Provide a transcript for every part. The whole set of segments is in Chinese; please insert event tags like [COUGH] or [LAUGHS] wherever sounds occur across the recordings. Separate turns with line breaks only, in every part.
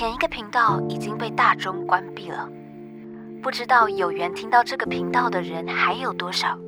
前一个频道已经被大钟关闭了。不知道有缘听到这个频道的人还有多少？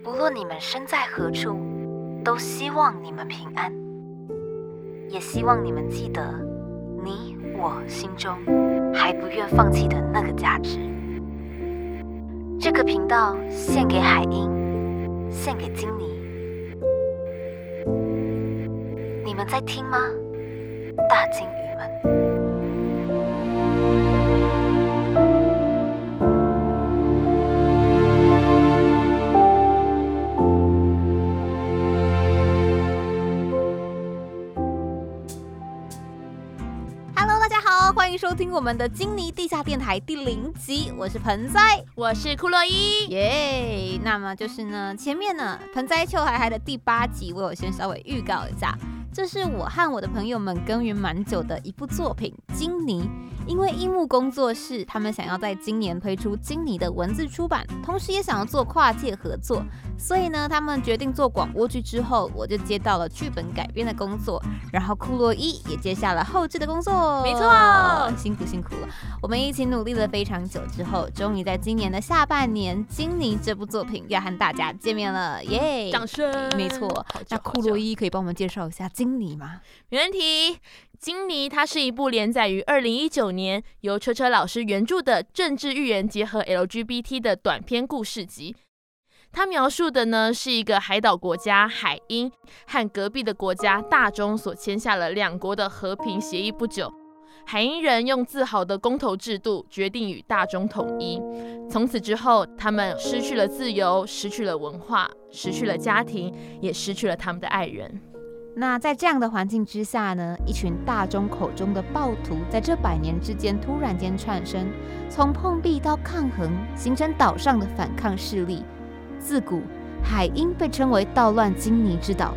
不论你们身在何处，都希望你们平安，也希望你们记得你我心中还不愿放弃的那个价值。这个频道献给海英，献给金妮。你们在听吗，大金鱼们？
收听我们的金尼地下电台第零集，我是盆栽，
我是库洛伊，
耶。那么就是呢，前面呢盆栽秋海海的第八集，我有先稍微预告一下，这是我和我的朋友们耕耘蛮久的一部作品《金尼》。因为樱木工作室他们想要在今年推出金妮的文字出版，同时也想要做跨界合作，所以呢，他们决定做广播剧之后，我就接到了剧本改编的工作，然后库洛伊也接下了后置的工作。
没错，
辛苦辛苦了。我们一起努力了非常久之后，终于在今年的下半年，《金妮》这部作品要和大家见面了，耶！
掌声。
没错，那库洛伊可以帮我们介绍一下《金妮》吗？
没问题。金妮，它是一部连载于二零一九年，由车车老师原著的政治寓言结合 LGBT 的短篇故事集。它描述的呢是一个海岛国家海鹰和隔壁的国家大中所签下了两国的和平协议不久，海鹰人用自豪的公投制度决定与大中统一。从此之后，他们失去了自由，失去了文化，失去了家庭，也失去了他们的爱人。
那在这样的环境之下呢，一群大众口中的暴徒，在这百年之间突然间产生，从碰壁到抗衡，形成岛上的反抗势力。自古海鹰被称为捣乱金泥之岛，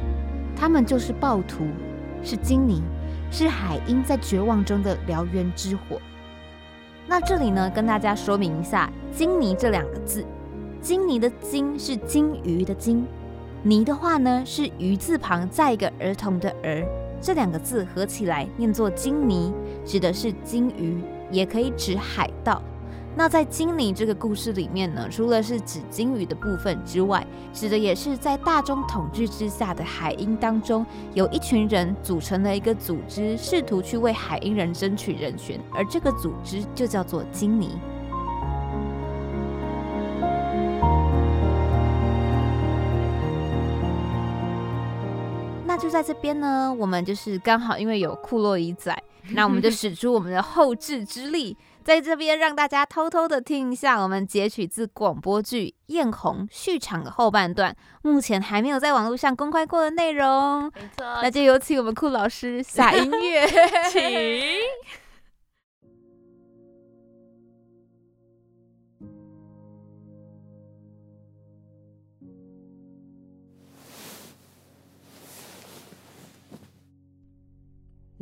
他们就是暴徒，是金泥，是海鹰在绝望中的燎原之火。那这里呢，跟大家说明一下“金泥”这两个字，“金泥”的“金”是金鱼的“金”。泥的话呢，是鱼字旁再一个儿童的儿，这两个字合起来念作金泥，指的是金鱼，也可以指海盗。那在金泥这个故事里面呢，除了是指金鱼的部分之外，指的也是在大中统治之下的海鹰当中，有一群人组成了一个组织，试图去为海鹰人争取人权，而这个组织就叫做金泥。就在这边呢，我们就是刚好因为有库洛伊仔，[LAUGHS] 那我们就使出我们的后置之力，在这边让大家偷偷的听一下我们截取自广播剧《艳红》续场的后半段，目前还没有在网络上公开过的内容。
没错，
那就有请我们库老师下音乐，
请。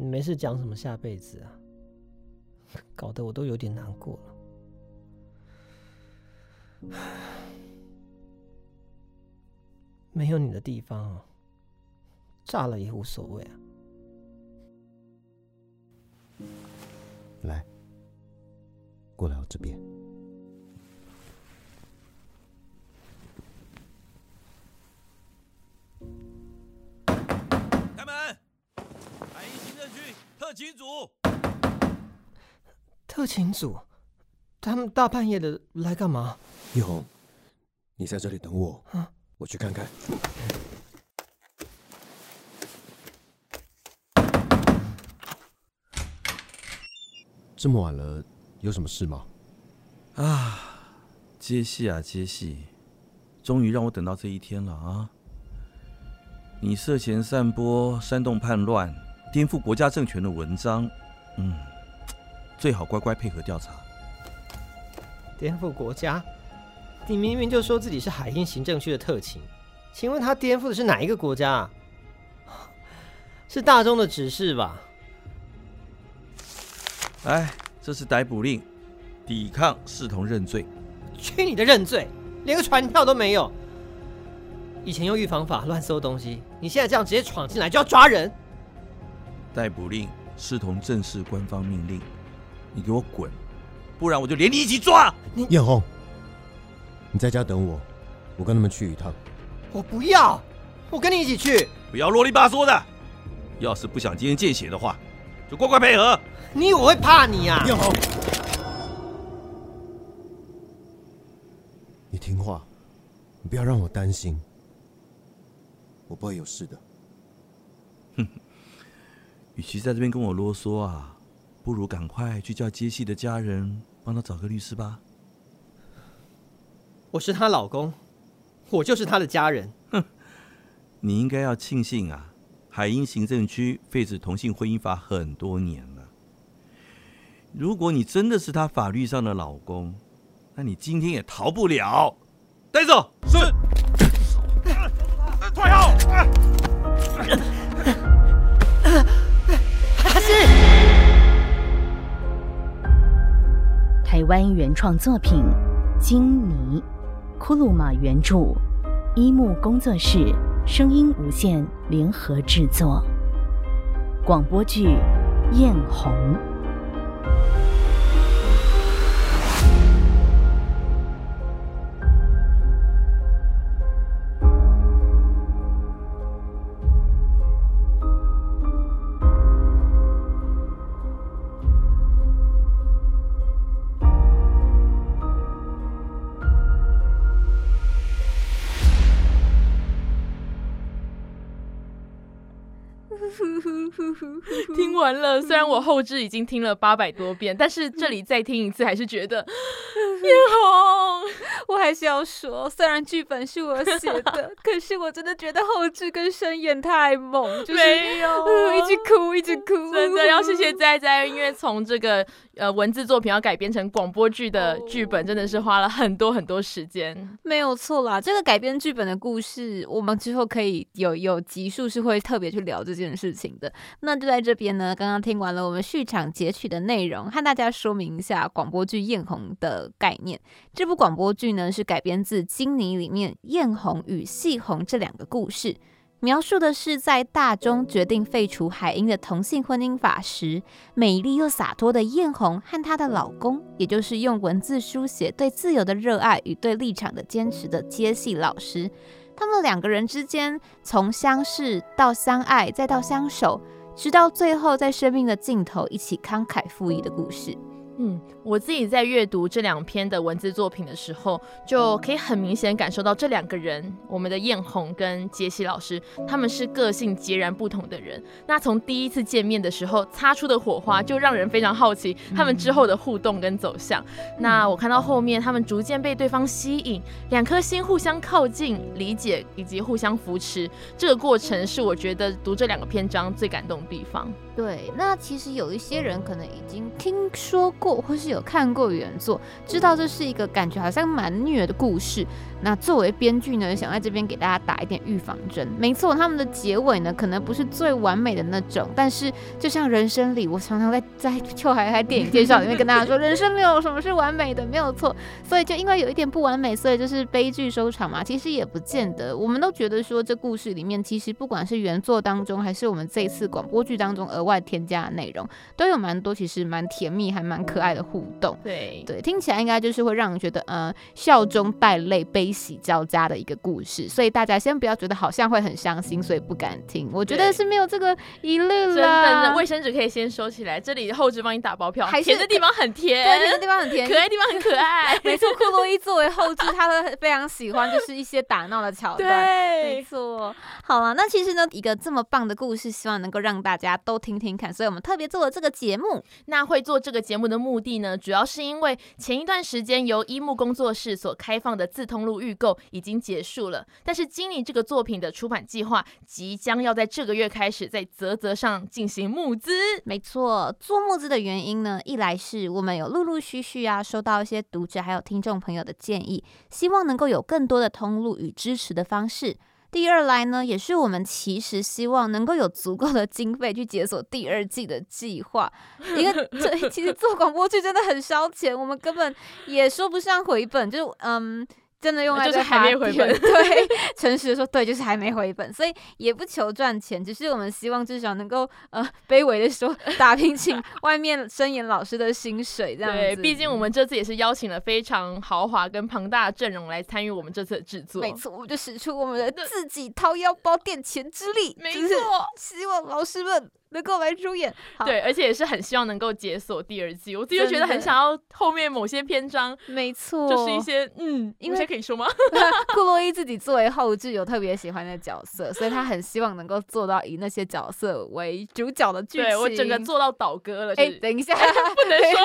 你没事讲什么下辈子啊？[LAUGHS] 搞得我都有点难过了。没有你的地方，炸了也无所谓啊。
来，过来我这边。
特勤组，
特勤组，他们大半夜的来干嘛？
一红，你在这里等我，我去看看。这么晚了，有什么事吗？
啊，接戏啊接戏，终于让我等到这一天了啊！你涉嫌散播煽动叛乱。颠覆国家政权的文章，嗯，最好乖乖配合调查。
颠覆国家？你明明就说自己是海印行政区的特勤，请问他颠覆的是哪一个国家？啊 [LAUGHS] 是大众的指示吧？
哎，这是逮捕令，抵抗视同认罪。
去你的认罪，连个传票都没有。以前用预防法乱搜东西，你现在这样直接闯进来就要抓人。
逮捕令视同正式官方命令，你给我滚，不然我就连你一起抓。
艳红，你在家等我，我跟他们去一趟。
我不要，我跟你一起去。
不要啰里吧嗦的，要是不想今天见血的话，就乖乖配合。
你以为我会怕你啊？
艳红，你听话，你不要让我担心，我不会有事的。
与其在这边跟我啰嗦啊，不如赶快去叫杰西的家人帮他找个律师吧。
我是她老公，我就是她的家人。
哼你应该要庆幸啊，海英行政区废止同性婚姻法很多年了。如果你真的是他法律上的老公，那你今天也逃不了。带走。是。
湾原创作品《金泥》，库鲁玛原著，一木工作室声音无限联合制作，广播剧《艳红》。
听完了，虽然我后置已经听了八百多遍，但是这里再听一次，还是觉得 [LAUGHS] 艳红。
我还是要说，虽然剧本是我写的，[LAUGHS] 可是我真的觉得后置跟声演太猛，就是
没有
呃一直哭，一直哭，
真的要谢谢 [LAUGHS] 仔仔，因为从这个呃文字作品要改编成广播剧的剧本，真的是花了很多很多时间。
没有错啦，这个改编剧本的故事，我们之后可以有有集数是会特别去聊这件事情的。那就在这边呢，刚刚听完了我们序场截取的内容，和大家说明一下广播剧《艳红》的概念。这部广播剧呢是改编自《金妮》里面艳红与细红这两个故事。描述的是在大中决定废除海英的同性婚姻法时，美丽又洒脱的艳红和她的老公，也就是用文字书写对自由的热爱与对立场的坚持的接戏老师，他们两个人之间从相识到相爱，再到相守，直到最后在生命的尽头一起慷慨赴义的故事。
嗯，我自己在阅读这两篇的文字作品的时候，就可以很明显感受到这两个人，我们的艳红跟杰西老师，他们是个性截然不同的人。那从第一次见面的时候擦出的火花，就让人非常好奇他们之后的互动跟走向。那我看到后面，他们逐渐被对方吸引，两颗心互相靠近、理解以及互相扶持，这个过程是我觉得读这两个篇章最感动的地方。
对，那其实有一些人可能已经听说过，或是有看过原作，知道这是一个感觉好像蛮虐的故事。那作为编剧呢，想在这边给大家打一点预防针。没错，他们的结尾呢，可能不是最完美的那种，但是就像人生里，我常常在在秋海海电影介绍里面跟大家说，[LAUGHS] 人生没有什么是完美的，没有错。所以就因为有一点不完美，所以就是悲剧收场嘛。其实也不见得，我们都觉得说这故事里面，其实不管是原作当中，还是我们这一次广播剧当中额外添加的内容，都有蛮多其实蛮甜蜜还蛮可爱的互动。
对
对，听起来应该就是会让人觉得，呃，笑中带泪、悲喜交加的一个故事。所以大家先不要觉得好像会很伤心，所以不敢听。我觉得是没有这个疑虑
真的，
啦。
卫生纸可以先收起来，这里后置帮你打包票，
还是
甜的地方很甜，
对，甜的地方很甜，
可爱的地方很可爱。
没错，库洛伊作为后置，他会非常喜欢就是一些打闹的桥段。
对没，
错，好了，那其实呢，一个这么棒的故事，希望能够让大家都听听看，所以我们特别做了这个节目。
那会做这个节目的目的呢，主要是因为前一段时间由一木工作室所开放的自通路预购已经结束了，但是经理这个作品的出版计划即将要在这个月开始在泽泽上进行募资。
没错，做募资的原因呢，一来是我们有陆陆续续啊收到一些读者还有听众朋友的建议，希望能够有更多的通路与支持的方式。第二来呢，也是我们其实希望能够有足够的经费去解锁第二季的计划，因为 [LAUGHS] 这其实做广播剧真的很烧钱，我们根本也说不上回本，就是嗯。真的用在
就是还没回本
对，诚实的说，对，就是还没回本，所以也不求赚钱，只是我们希望至少能够呃卑微的说，打拼请 [LAUGHS] 外面声演老师的薪水这样子。
对，毕竟我们这次也是邀请了非常豪华跟庞大的阵容来参与我们这次的制作。
没错，我们就使出我们的自己掏腰包垫钱之力，
没错
希望老师们能够来出演。好，
对，而且也是很希望能够解锁第二季。我自己就觉得很想要后面某些篇章，
没错，
就是一些嗯，
因为
可以说吗？[LAUGHS]
库洛伊自己作为后置有特别喜欢的角色，所以他很希望能够做到以那些角色为主角的剧情。
对我整个做到倒戈了，
哎、
是
等一下，[LAUGHS]
不能说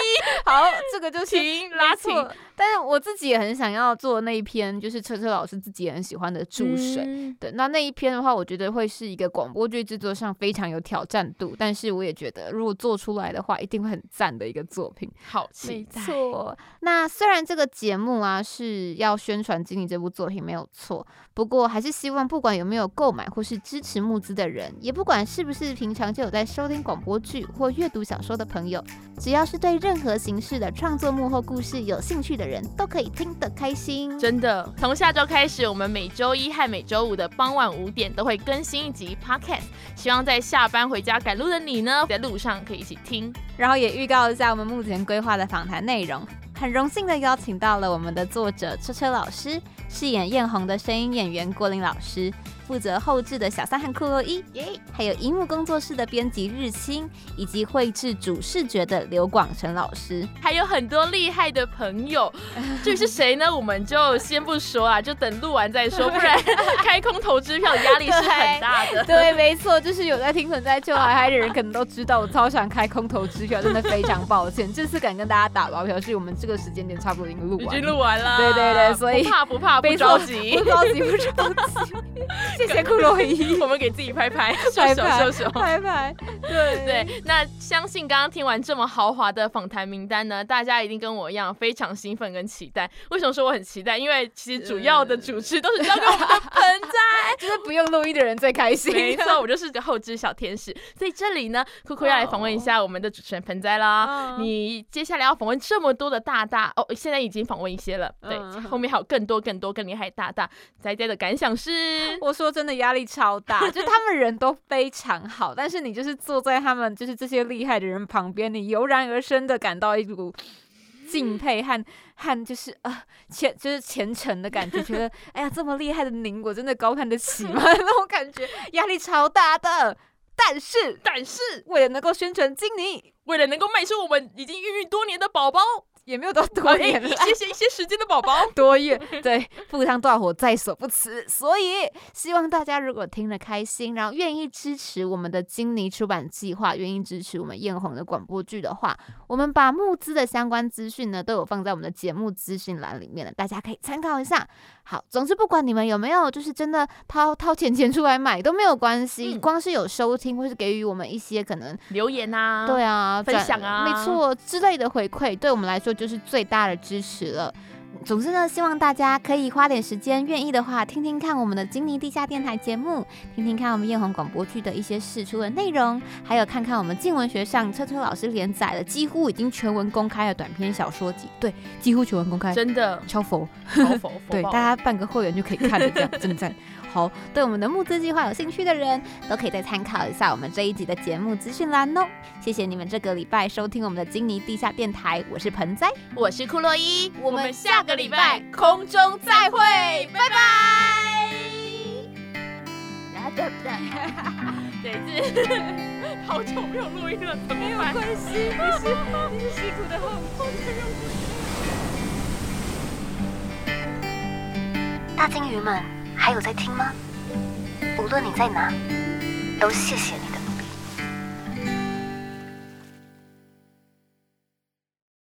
[LAUGHS]
好，这个就是
拉
没错
停。
但是我自己也很想要做那一篇，就是车车老师自己也很喜欢的注水。
嗯
对，那那一篇的话，我觉得会是一个广播剧制作上非常有挑战度，但是我也觉得如果做出来的话，一定会很赞的一个作品。
好期
没
待。
错，那虽然这个节目啊是要宣传《经理》这部作品没有错，不过还是希望不管有没有购买或是支持募资的人，也不管是不是平常就有在收听广播剧或阅读小说的朋友，只要是对任何形式的创作幕后故事有兴趣的人，都可以听得开心。
真的，从下周开始，我们每周一和每周五的傍晚五点都会更新一集 Podcast，希望在下班回家赶路的你呢，在路上可以一起听。
然后也预告一下我们目前规划的访谈内容。很荣幸的邀请到了我们的作者车车老师，饰演艳红的声音演员郭林老师，负责后置的小三和库洛伊，还有荧幕工作室的编辑日清，以及绘制主视觉的刘广成老师。
还有很多厉害的朋友，[LAUGHS] 至于是谁呢？我们就先不说啊，就等录完再说，[LAUGHS] 不然开空头支票的压力是很大的。
对，没错，就是有在听存在就来嗨的人，可能都知道我超想开空头支票，真的非常抱歉。[LAUGHS] 这次敢跟大家打包票，是我们这个时间点差不多已经录完已。
经录完了，
对对对所以
不怕不怕，不着急
不，着急，不着急。谢谢库洛伊，[LAUGHS]
我们给自己拍拍，秀 [LAUGHS] 手
拍拍
秀手。
拍拍，对
对，那相信刚刚听完这么豪华的访谈名单呢，大家一定跟我一样非常兴奋跟期待。为什么说我很期待？因为其实主要的主持都是交给我们的盆栽。
就是不用录音的人最开心。
没错，我就是个后知小天使。所以这里呢，酷酷要来访问一下我们的主持人盆栽啦。
哦
你接下来要访问这么多的大大哦，现在已经访问一些了，对，
嗯
后面还有更多更多更厉害的大大。仔仔的感想是，
我说真的，压力超大，就他们人都非常好，但是你就是坐在他们就是这些厉害的人旁边，你油然而生的感到一股敬佩和和就是呃虔就是虔诚的感觉，觉得哎呀这么厉害的您，我真的高看得起吗？[LAUGHS] 那种感觉压力超大的。但是
但是
为了能够宣传金妮，
为了能够卖出我们已经孕育多年的宝宝，
也没有到
哦
多
哎
年了
一，些些一些时间的宝宝。[LAUGHS]
多远，对，赴汤蹈火在所不辞。所以希望大家如果听了开心，然后愿意支持我们的金妮出版计划，愿意支持我们艳红的广播剧的话，我们把募资的相关资讯呢都有放在我们的节目资讯栏里面了，大家可以参考一下。好，总之不管你们有没有就是真的掏掏钱钱出来买都没有关系，
嗯
光是有收听或是给予我们一些可能
留言啊，
对啊，
分享啊
没错之类的回馈，对我们来说就是最大的支持了。总之呢，希望大家可以花点时间，愿意的话，听听看我们的金尼地下电台节目，听听看我们艳红广播剧的一些试出的内容，还有看看我们静文学上车车老师连载的几乎已经全文公开的短篇小说集，对，几乎全文公开，
真的
超佛。
超佛佛
对，大家办个会员就可以看了，这样真的赞。[LAUGHS] 好，对我们的募资计划有兴趣的人，都可以再参考一下我们这一集的节目资讯栏哦。谢谢你们这个礼拜收听我们的金尼地下电台，我是盆栽，
我是库洛伊，
我们下个礼拜
空中再会，拜拜。[LAUGHS] 哒哒这一 [LAUGHS] 次好久没有录音了，怎么办？
关系，你是 [LAUGHS] 你是辛苦的后
大金鱼们还有在听吗？无论你在哪，都谢谢你